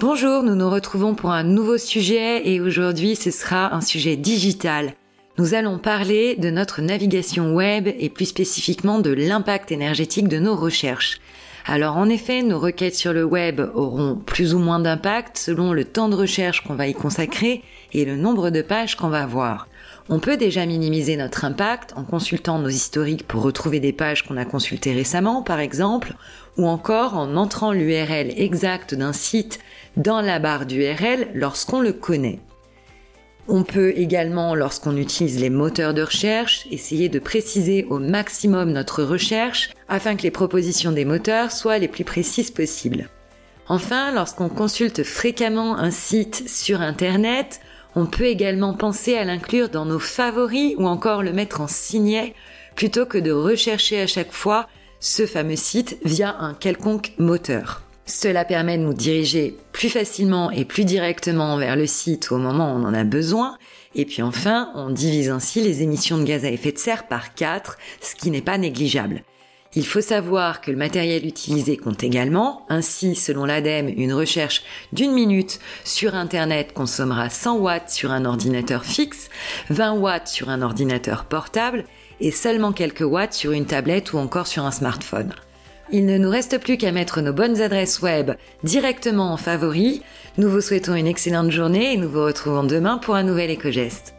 Bonjour, nous nous retrouvons pour un nouveau sujet et aujourd'hui ce sera un sujet digital. Nous allons parler de notre navigation web et plus spécifiquement de l'impact énergétique de nos recherches. Alors en effet, nos requêtes sur le web auront plus ou moins d'impact selon le temps de recherche qu'on va y consacrer et le nombre de pages qu'on va voir. On peut déjà minimiser notre impact en consultant nos historiques pour retrouver des pages qu'on a consultées récemment, par exemple, ou encore en entrant l'URL exact d'un site dans la barre d'URL lorsqu'on le connaît. On peut également, lorsqu'on utilise les moteurs de recherche, essayer de préciser au maximum notre recherche afin que les propositions des moteurs soient les plus précises possibles. Enfin, lorsqu'on consulte fréquemment un site sur Internet, on peut également penser à l'inclure dans nos favoris ou encore le mettre en signet plutôt que de rechercher à chaque fois ce fameux site via un quelconque moteur. Cela permet de nous diriger plus facilement et plus directement vers le site au moment où on en a besoin. Et puis enfin, on divise ainsi les émissions de gaz à effet de serre par 4, ce qui n'est pas négligeable. Il faut savoir que le matériel utilisé compte également. Ainsi, selon l'ADEME, une recherche d'une minute sur Internet consommera 100 watts sur un ordinateur fixe, 20 watts sur un ordinateur portable et seulement quelques watts sur une tablette ou encore sur un smartphone. Il ne nous reste plus qu'à mettre nos bonnes adresses web directement en favori. Nous vous souhaitons une excellente journée et nous vous retrouvons demain pour un nouvel éco-geste.